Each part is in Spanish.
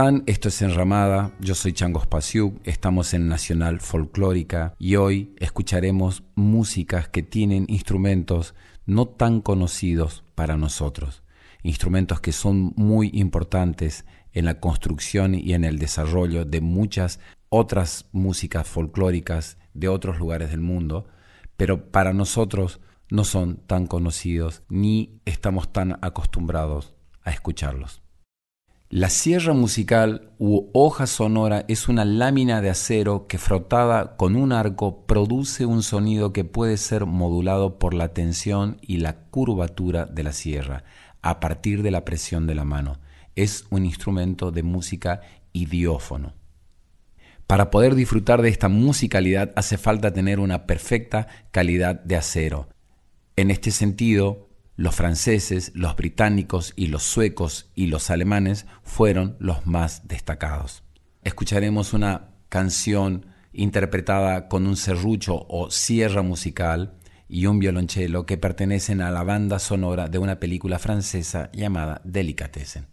Esto es Enramada, yo soy Changos Pasiuk, estamos en Nacional Folclórica y hoy escucharemos músicas que tienen instrumentos no tan conocidos para nosotros, instrumentos que son muy importantes en la construcción y en el desarrollo de muchas otras músicas folclóricas de otros lugares del mundo, pero para nosotros no son tan conocidos ni estamos tan acostumbrados a escucharlos. La sierra musical u hoja sonora es una lámina de acero que frotada con un arco produce un sonido que puede ser modulado por la tensión y la curvatura de la sierra a partir de la presión de la mano. Es un instrumento de música idiófono. Para poder disfrutar de esta musicalidad hace falta tener una perfecta calidad de acero. En este sentido, los franceses, los británicos y los suecos y los alemanes fueron los más destacados. Escucharemos una canción interpretada con un serrucho o sierra musical y un violonchelo que pertenecen a la banda sonora de una película francesa llamada Delicatessen.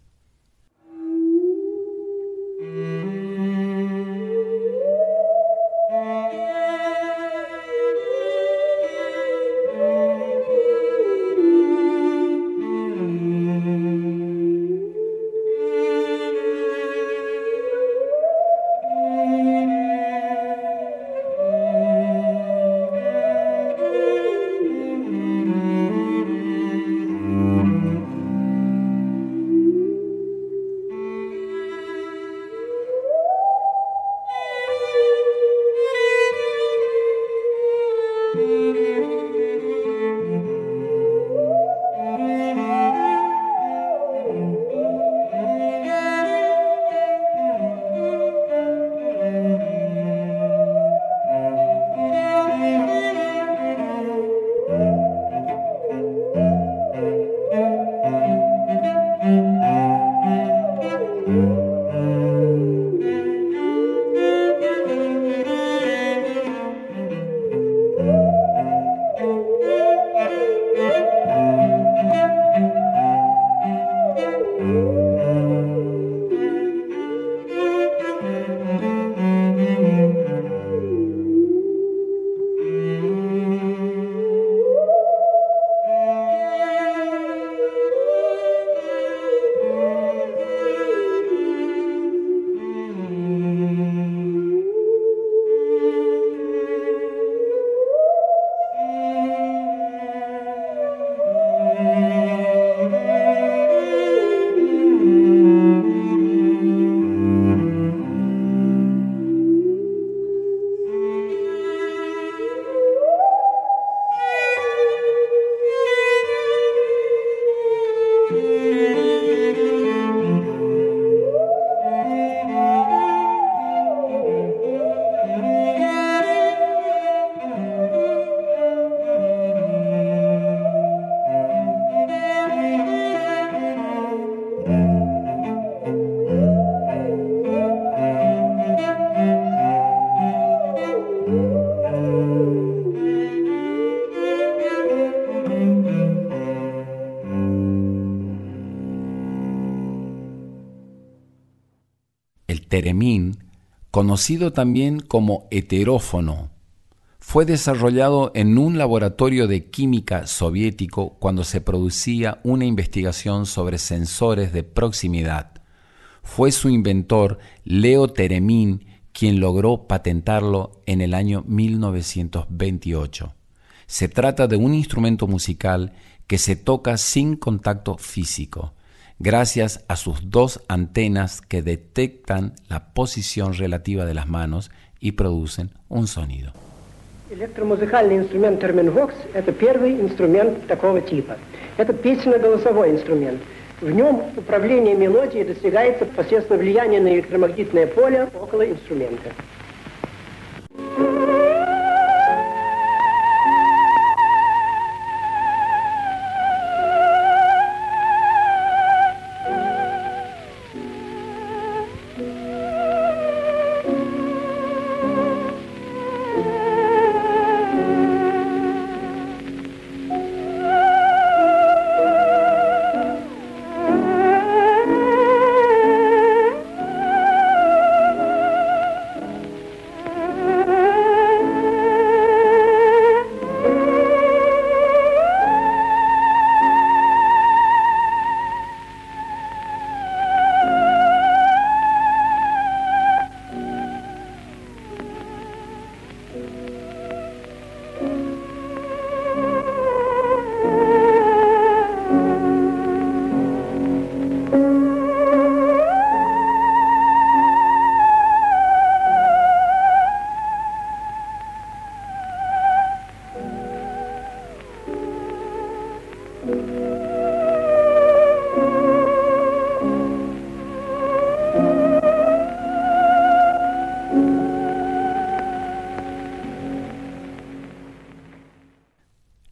Teremín, conocido también como heterófono, fue desarrollado en un laboratorio de química soviético cuando se producía una investigación sobre sensores de proximidad. Fue su inventor, Leo Teremín, quien logró patentarlo en el año 1928. Se trata de un instrumento musical que se toca sin contacto físico, gracias a sus dos antenas que detectan la posición relativa de las manos y producen un sonido. Электромузыкальный инструмент терминвокс – это первый инструмент такого типа. Это песенно-голосовой инструмент. В нем управление мелодией достигается посредством влияния на электромагнитное поле около инструмента.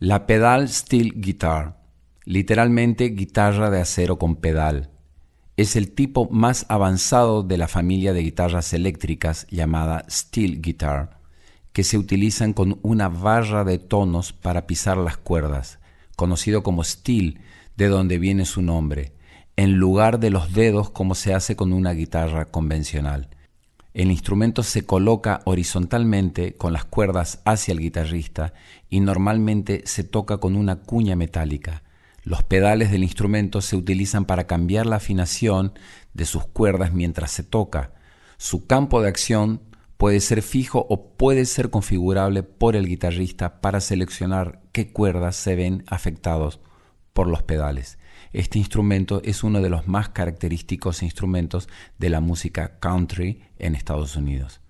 La pedal steel guitar, literalmente guitarra de acero con pedal, es el tipo más avanzado de la familia de guitarras eléctricas llamada steel guitar, que se utilizan con una barra de tonos para pisar las cuerdas, conocido como steel, de donde viene su nombre, en lugar de los dedos como se hace con una guitarra convencional. El instrumento se coloca horizontalmente con las cuerdas hacia el guitarrista y normalmente se toca con una cuña metálica. Los pedales del instrumento se utilizan para cambiar la afinación de sus cuerdas mientras se toca. Su campo de acción puede ser fijo o puede ser configurable por el guitarrista para seleccionar qué cuerdas se ven afectados por los pedales. Este instrumento es uno de los más característicos instrumentos de la música country en Estados Unidos.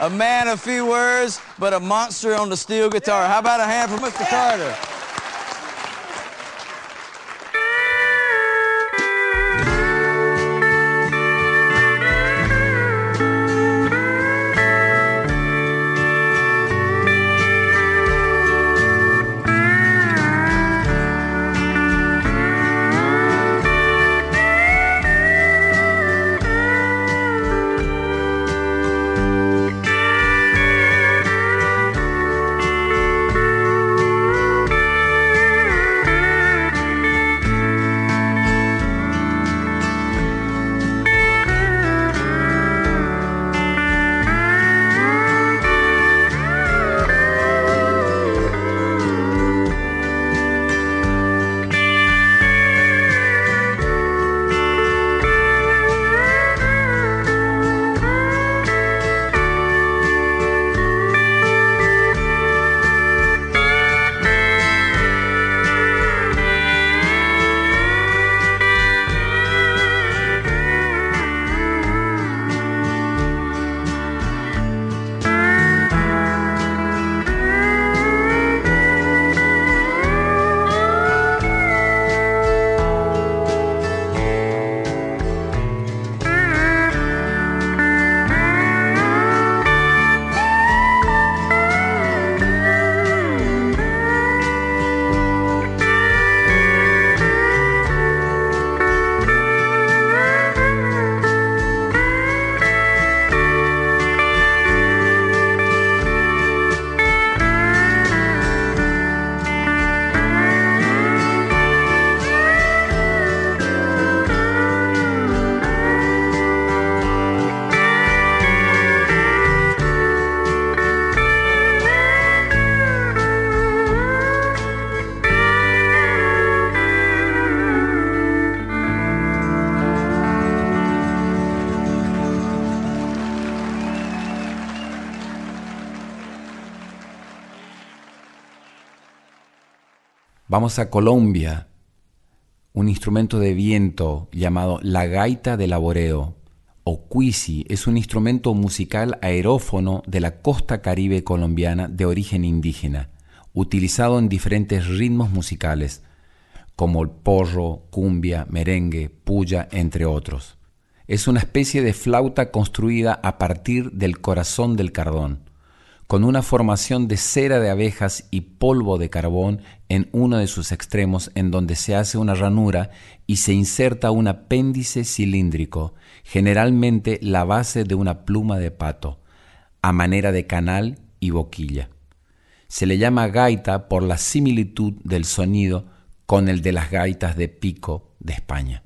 A man of few words, but a monster on the steel guitar. How about a hand for Mr. Carter? Vamos a Colombia, un instrumento de viento llamado la gaita de laboreo o cuisi es un instrumento musical aerófono de la costa caribe colombiana de origen indígena, utilizado en diferentes ritmos musicales, como el porro, cumbia, merengue, puya, entre otros. Es una especie de flauta construida a partir del corazón del cardón con una formación de cera de abejas y polvo de carbón en uno de sus extremos en donde se hace una ranura y se inserta un apéndice cilíndrico, generalmente la base de una pluma de pato, a manera de canal y boquilla. Se le llama gaita por la similitud del sonido con el de las gaitas de pico de España.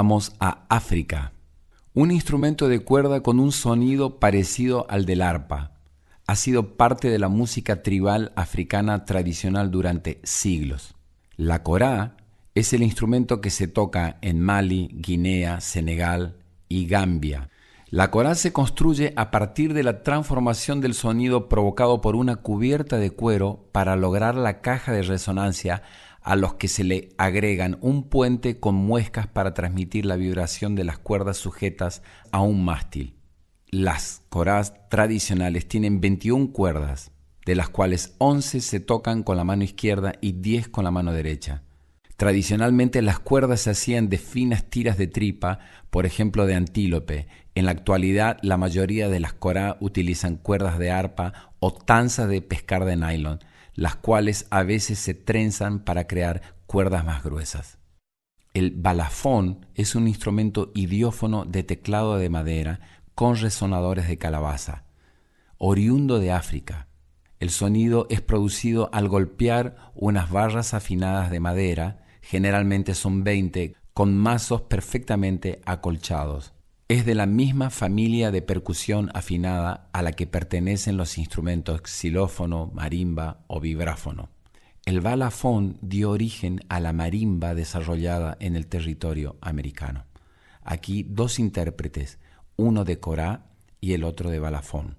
Vamos a África. Un instrumento de cuerda con un sonido parecido al del arpa. Ha sido parte de la música tribal africana tradicional durante siglos. La corá es el instrumento que se toca en Mali, Guinea, Senegal y Gambia. La corá se construye a partir de la transformación del sonido provocado por una cubierta de cuero para lograr la caja de resonancia a los que se le agregan un puente con muescas para transmitir la vibración de las cuerdas sujetas a un mástil. Las corás tradicionales tienen 21 cuerdas, de las cuales 11 se tocan con la mano izquierda y 10 con la mano derecha. Tradicionalmente las cuerdas se hacían de finas tiras de tripa, por ejemplo de antílope. En la actualidad la mayoría de las corá utilizan cuerdas de arpa o tanzas de pescar de nylon, las cuales a veces se trenzan para crear cuerdas más gruesas. El balafón es un instrumento idiófono de teclado de madera con resonadores de calabaza, oriundo de África. El sonido es producido al golpear unas barras afinadas de madera, generalmente son 20, con mazos perfectamente acolchados. Es de la misma familia de percusión afinada a la que pertenecen los instrumentos xilófono, marimba o vibráfono. El balafón dio origen a la marimba desarrollada en el territorio americano. Aquí dos intérpretes, uno de corá y el otro de balafón.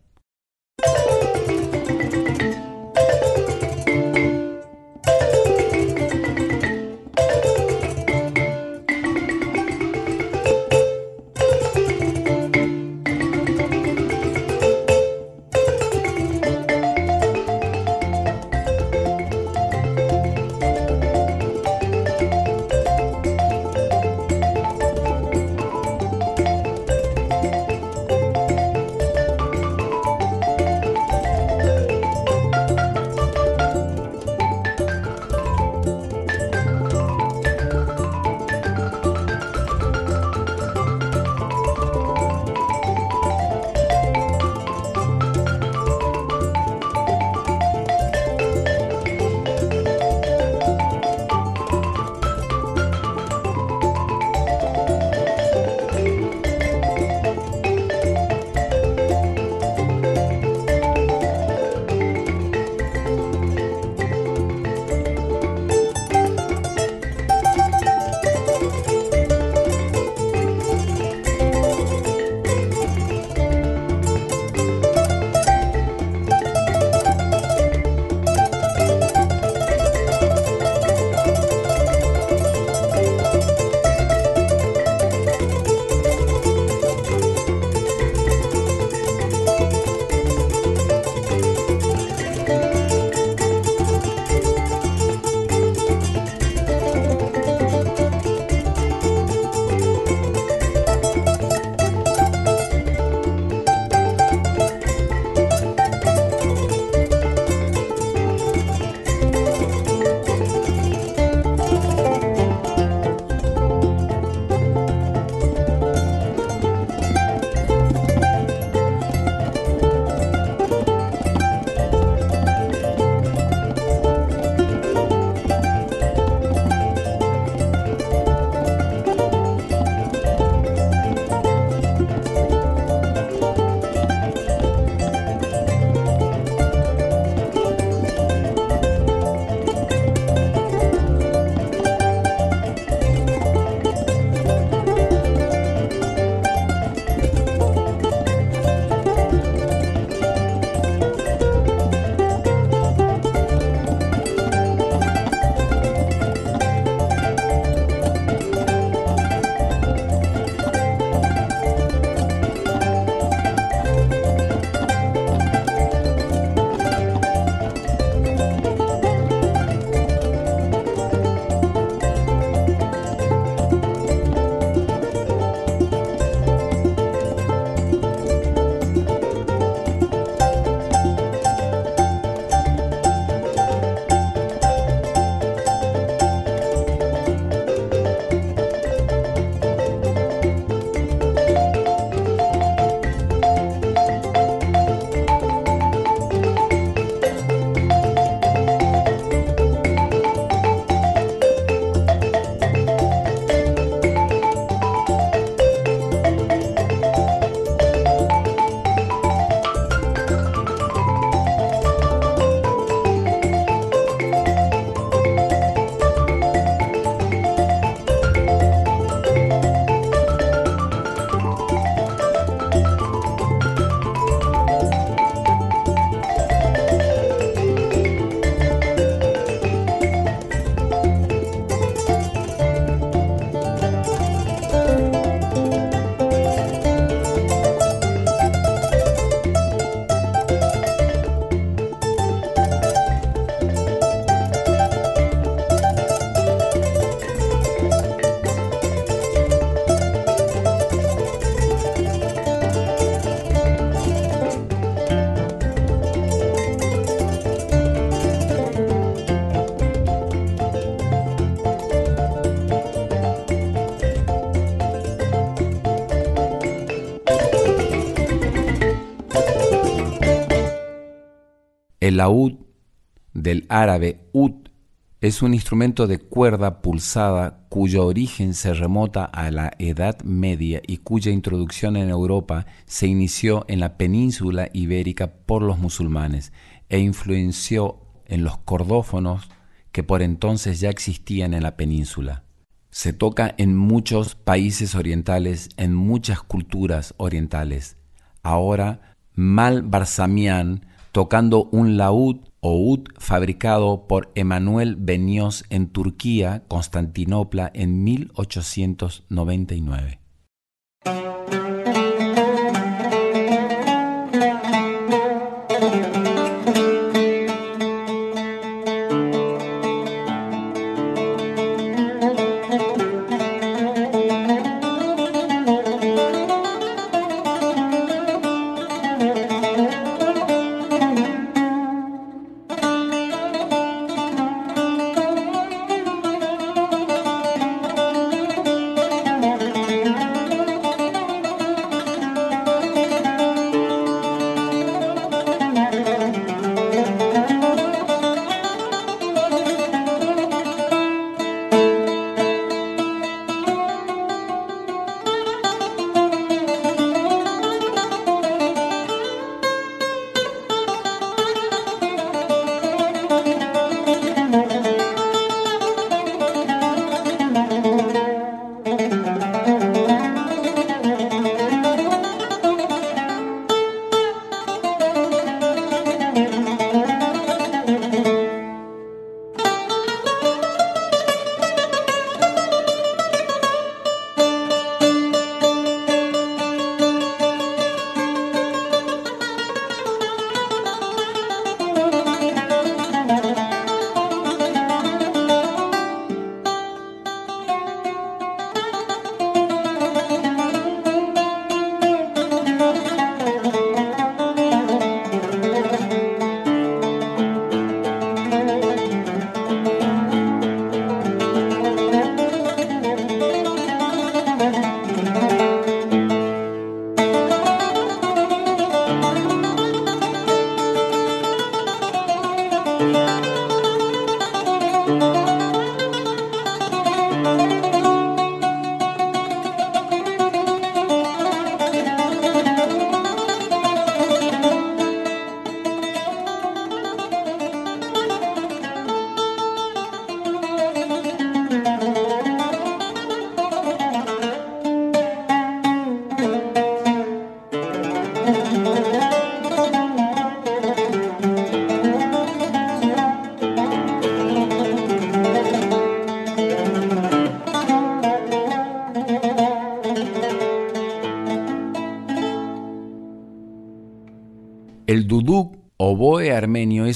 Laúd, del árabe ud, es un instrumento de cuerda pulsada cuyo origen se remota a la Edad Media y cuya introducción en Europa se inició en la península ibérica por los musulmanes e influenció en los cordófonos que por entonces ya existían en la península. Se toca en muchos países orientales, en muchas culturas orientales. Ahora, Mal Barsamian, tocando un laúd o ud fabricado por Emanuel Benios en Turquía, Constantinopla, en 1899.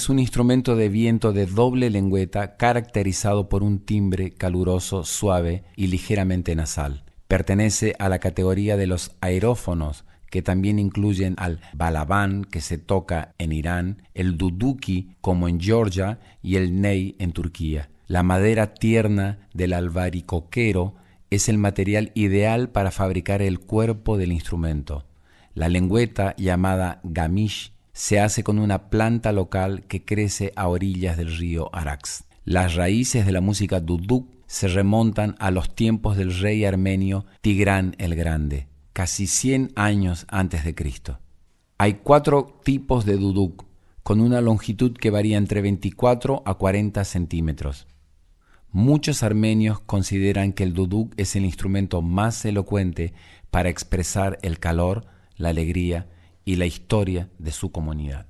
Es un instrumento de viento de doble lengüeta caracterizado por un timbre caluroso, suave y ligeramente nasal. Pertenece a la categoría de los aerófonos, que también incluyen al balaban que se toca en Irán, el duduki como en Georgia y el ney en Turquía. La madera tierna del albaricoquero es el material ideal para fabricar el cuerpo del instrumento. La lengüeta llamada gamish se hace con una planta local que crece a orillas del río Arax. Las raíces de la música duduk se remontan a los tiempos del rey armenio Tigrán el Grande, casi 100 años antes de Cristo. Hay cuatro tipos de duduk, con una longitud que varía entre 24 a 40 centímetros. Muchos armenios consideran que el duduk es el instrumento más elocuente para expresar el calor, la alegría y la historia de su comunidad.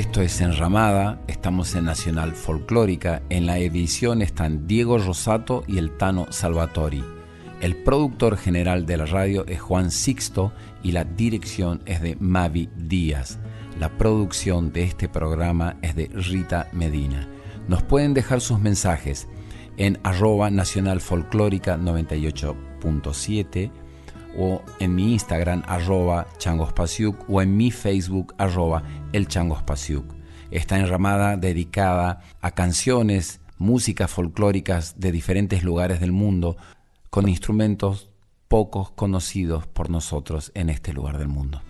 Esto es Enramada, estamos en Nacional Folclórica. En la edición están Diego Rosato y el Tano Salvatori. El productor general de la radio es Juan Sixto y la dirección es de Mavi Díaz. La producción de este programa es de Rita Medina. Nos pueden dejar sus mensajes en arroba nacional folclórica 98.7 o en mi Instagram arroba changospasiuk o en mi Facebook arroba el. Esta enramada dedicada a canciones, músicas folclóricas de diferentes lugares del mundo con instrumentos pocos conocidos por nosotros en este lugar del mundo.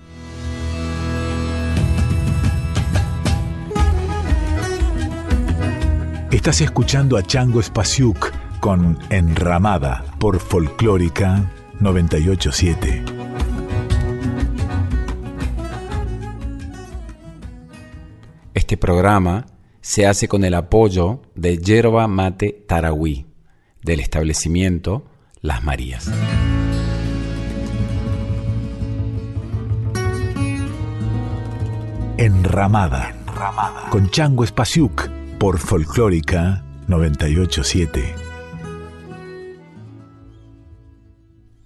Estás escuchando a Chango Spasiuk con Enramada por Folclórica 987. Este programa se hace con el apoyo de Yerba Mate Tarahui, del establecimiento Las Marías. Enramada, Enramada. con Chango Spasiuk por Folclórica 987.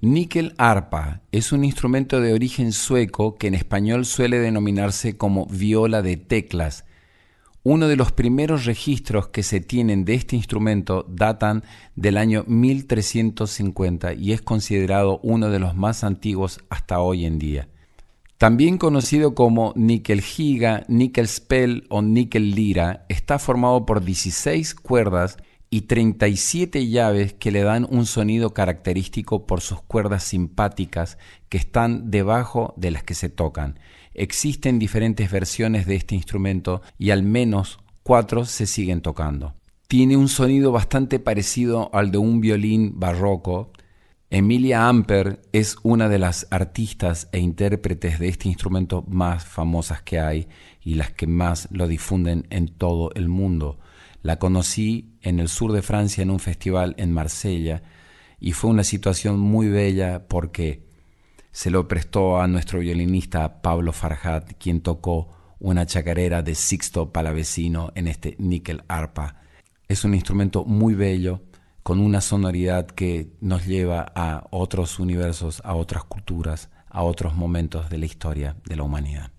Níquel arpa es un instrumento de origen sueco que en español suele denominarse como viola de teclas. Uno de los primeros registros que se tienen de este instrumento datan del año 1350 y es considerado uno de los más antiguos hasta hoy en día. También conocido como níquel giga, níquel spell o níquel lira, está formado por 16 cuerdas y 37 llaves que le dan un sonido característico por sus cuerdas simpáticas que están debajo de las que se tocan. Existen diferentes versiones de este instrumento y al menos cuatro se siguen tocando. Tiene un sonido bastante parecido al de un violín barroco. Emilia Amper es una de las artistas e intérpretes de este instrumento más famosas que hay y las que más lo difunden en todo el mundo. La conocí en el sur de Francia en un festival en Marsella y fue una situación muy bella porque se lo prestó a nuestro violinista Pablo Farhat, quien tocó una chacarera de Sixto Palavecino en este níquel arpa. Es un instrumento muy bello, con una sonoridad que nos lleva a otros universos, a otras culturas, a otros momentos de la historia de la humanidad.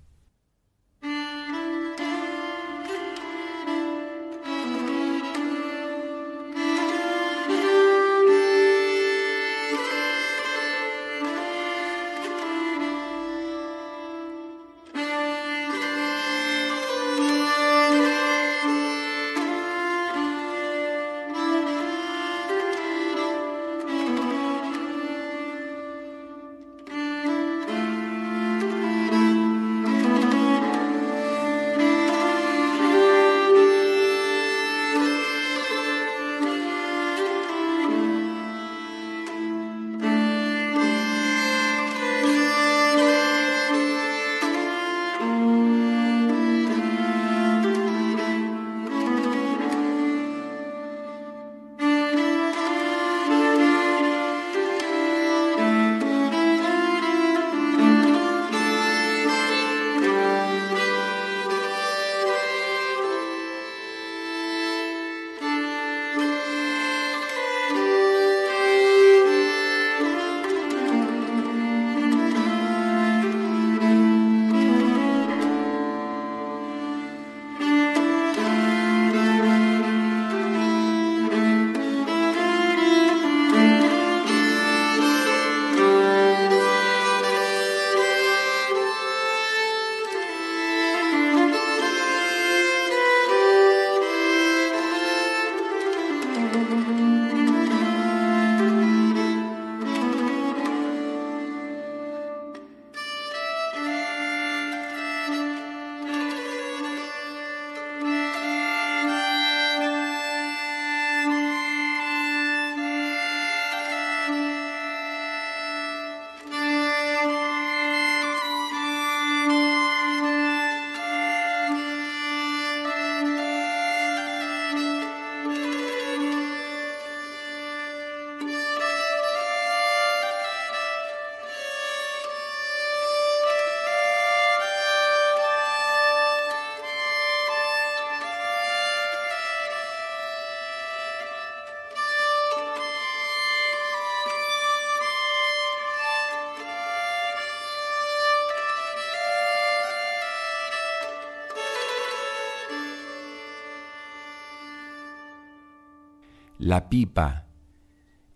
La pipa,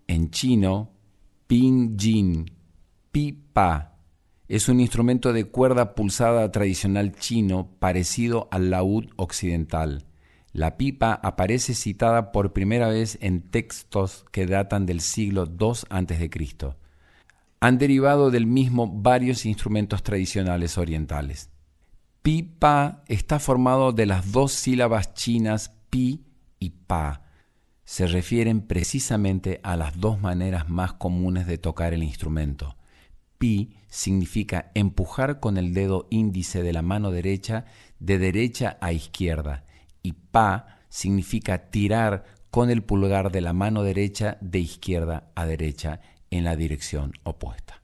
en chino, pinjin, pipa, es un instrumento de cuerda pulsada tradicional chino parecido al laúd occidental. La pipa aparece citada por primera vez en textos que datan del siglo II a.C. Han derivado del mismo varios instrumentos tradicionales orientales. Pipa está formado de las dos sílabas chinas pi y pa. Se refieren precisamente a las dos maneras más comunes de tocar el instrumento. Pi significa empujar con el dedo índice de la mano derecha de derecha a izquierda y pa significa tirar con el pulgar de la mano derecha de izquierda a derecha en la dirección opuesta.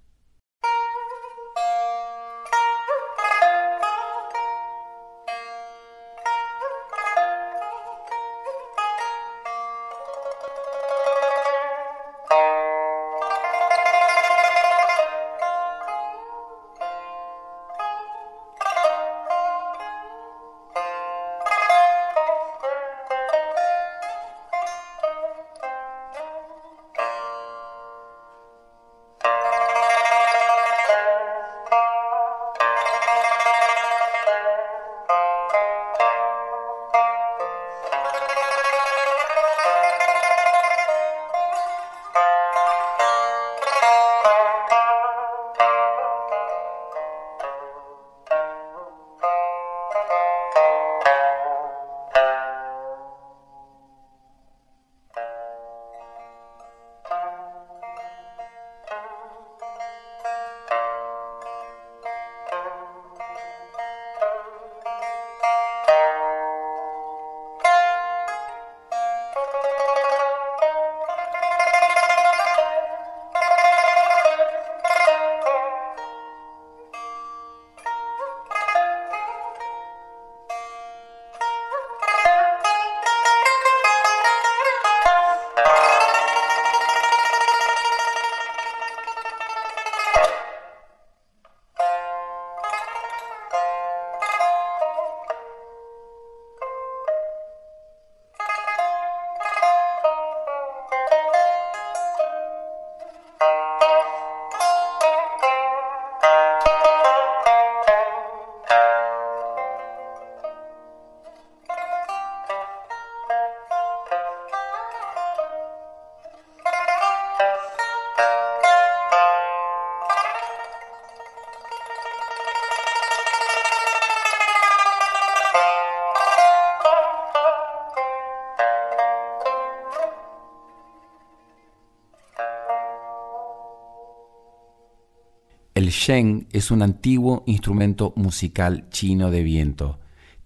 El sheng es un antiguo instrumento musical chino de viento.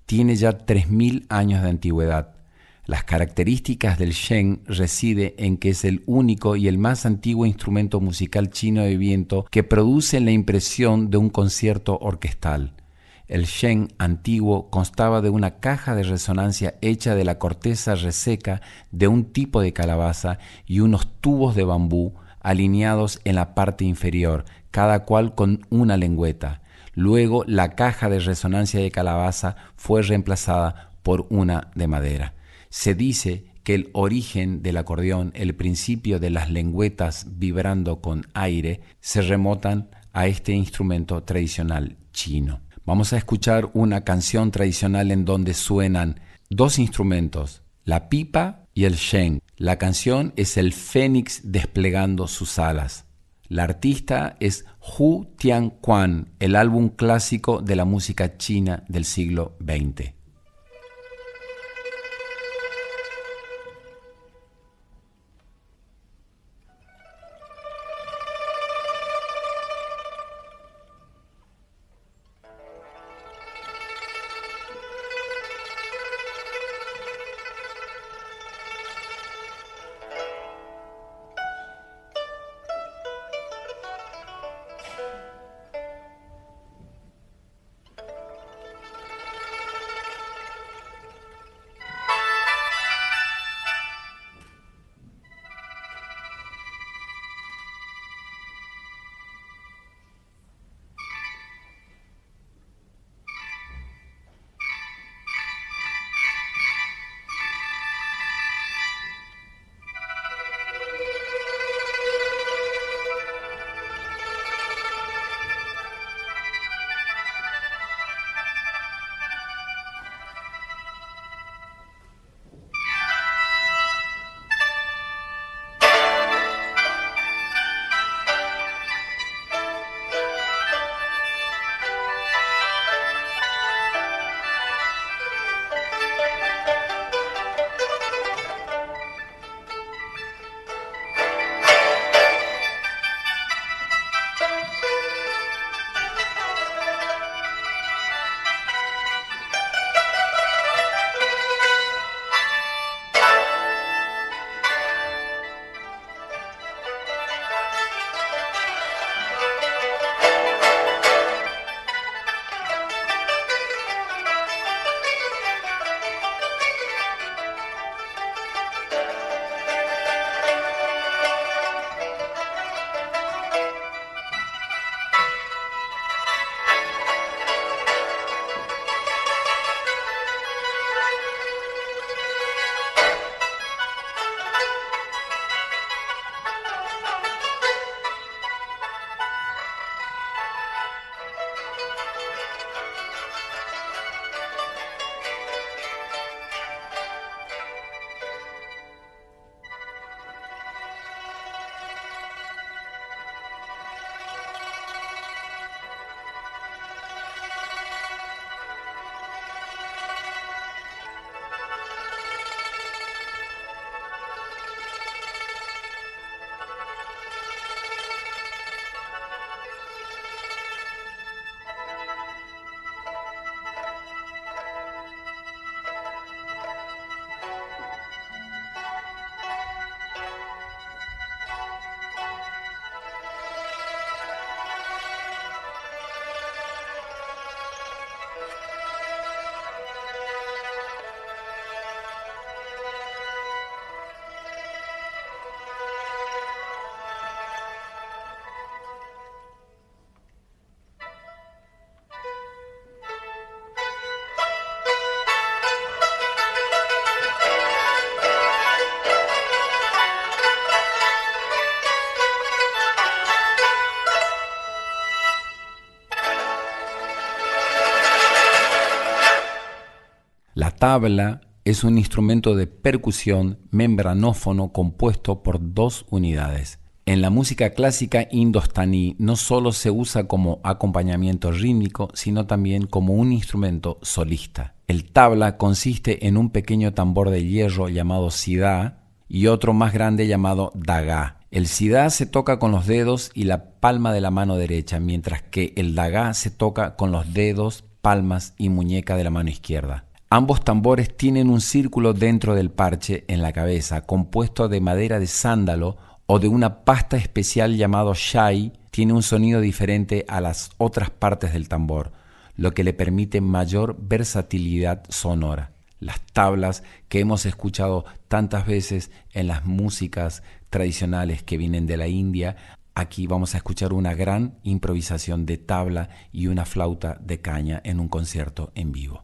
Tiene ya 3.000 años de antigüedad. Las características del sheng reside en que es el único y el más antiguo instrumento musical chino de viento que produce la impresión de un concierto orquestal. El sheng antiguo constaba de una caja de resonancia hecha de la corteza reseca de un tipo de calabaza y unos tubos de bambú alineados en la parte inferior, cada cual con una lengüeta. Luego la caja de resonancia de calabaza fue reemplazada por una de madera. Se dice que el origen del acordeón, el principio de las lengüetas vibrando con aire, se remotan a este instrumento tradicional chino. Vamos a escuchar una canción tradicional en donde suenan dos instrumentos, la pipa y el sheng. La canción es el fénix desplegando sus alas. La artista es Hu Tianquan, el álbum clásico de la música china del siglo XX. Tabla es un instrumento de percusión membranófono compuesto por dos unidades. En la música clásica indostaní no solo se usa como acompañamiento rítmico, sino también como un instrumento solista. El tabla consiste en un pequeño tambor de hierro llamado sidá y otro más grande llamado dagá. El sidá se toca con los dedos y la palma de la mano derecha, mientras que el dagá se toca con los dedos, palmas y muñeca de la mano izquierda. Ambos tambores tienen un círculo dentro del parche en la cabeza, compuesto de madera de sándalo o de una pasta especial llamado shai, tiene un sonido diferente a las otras partes del tambor, lo que le permite mayor versatilidad sonora. Las tablas que hemos escuchado tantas veces en las músicas tradicionales que vienen de la India, aquí vamos a escuchar una gran improvisación de tabla y una flauta de caña en un concierto en vivo.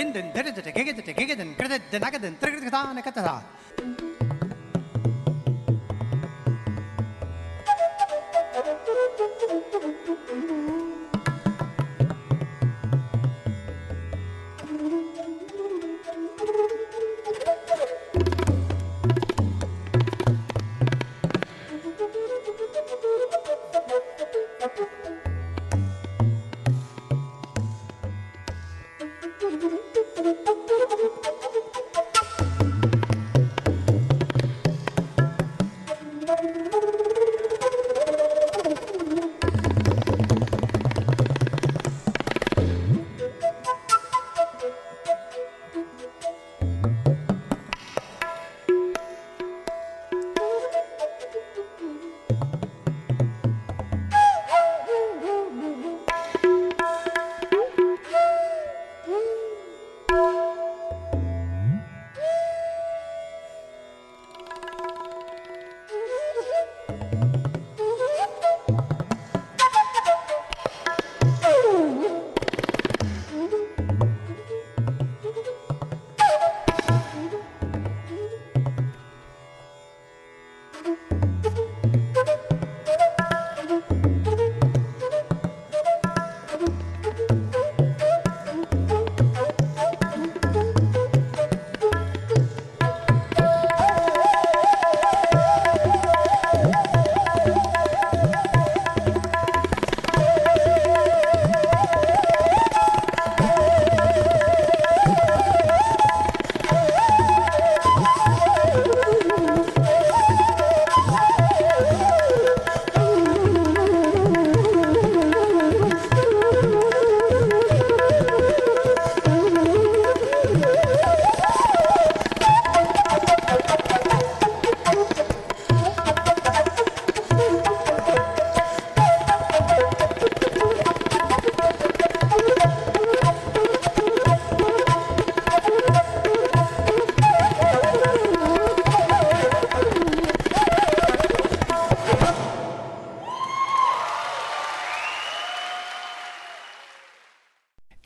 된든 데르든 개개든 개개든 그래든 나게든 들그든 다네 같다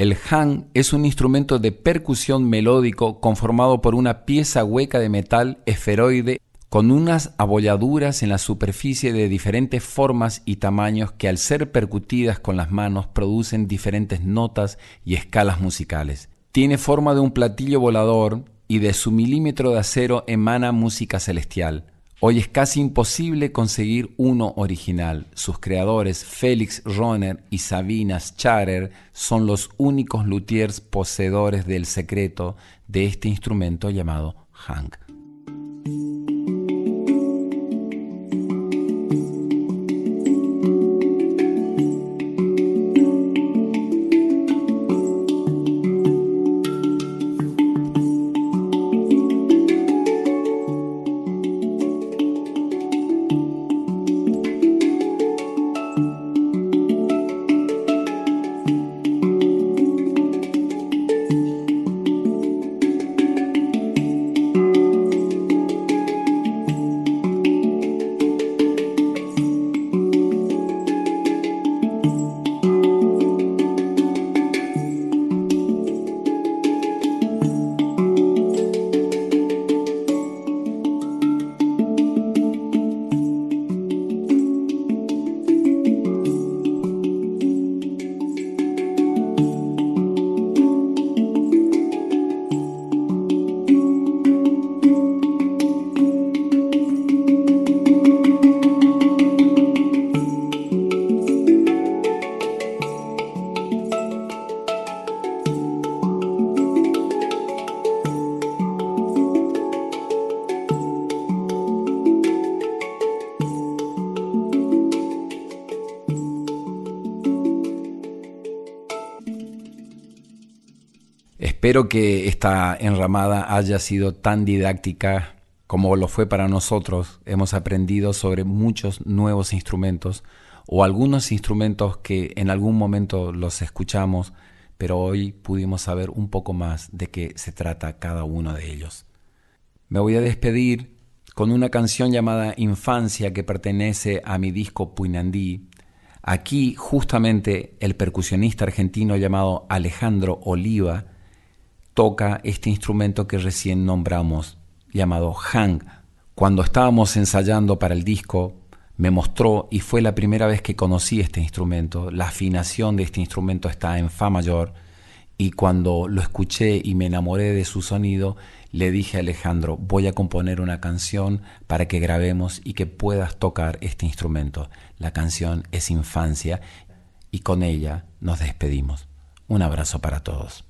El hang es un instrumento de percusión melódico conformado por una pieza hueca de metal esferoide con unas abolladuras en la superficie de diferentes formas y tamaños que al ser percutidas con las manos producen diferentes notas y escalas musicales. Tiene forma de un platillo volador y de su milímetro de acero emana música celestial. Hoy es casi imposible conseguir uno original. Sus creadores, Félix Roner y Sabina Scharer, son los únicos luthiers poseedores del secreto de este instrumento llamado hang. Espero que esta enramada haya sido tan didáctica como lo fue para nosotros. Hemos aprendido sobre muchos nuevos instrumentos o algunos instrumentos que en algún momento los escuchamos, pero hoy pudimos saber un poco más de qué se trata cada uno de ellos. Me voy a despedir con una canción llamada Infancia que pertenece a mi disco Puinandí. Aquí justamente el percusionista argentino llamado Alejandro Oliva toca este instrumento que recién nombramos, llamado hang. Cuando estábamos ensayando para el disco, me mostró y fue la primera vez que conocí este instrumento. La afinación de este instrumento está en Fa mayor y cuando lo escuché y me enamoré de su sonido, le dije a Alejandro, voy a componer una canción para que grabemos y que puedas tocar este instrumento. La canción es Infancia y con ella nos despedimos. Un abrazo para todos.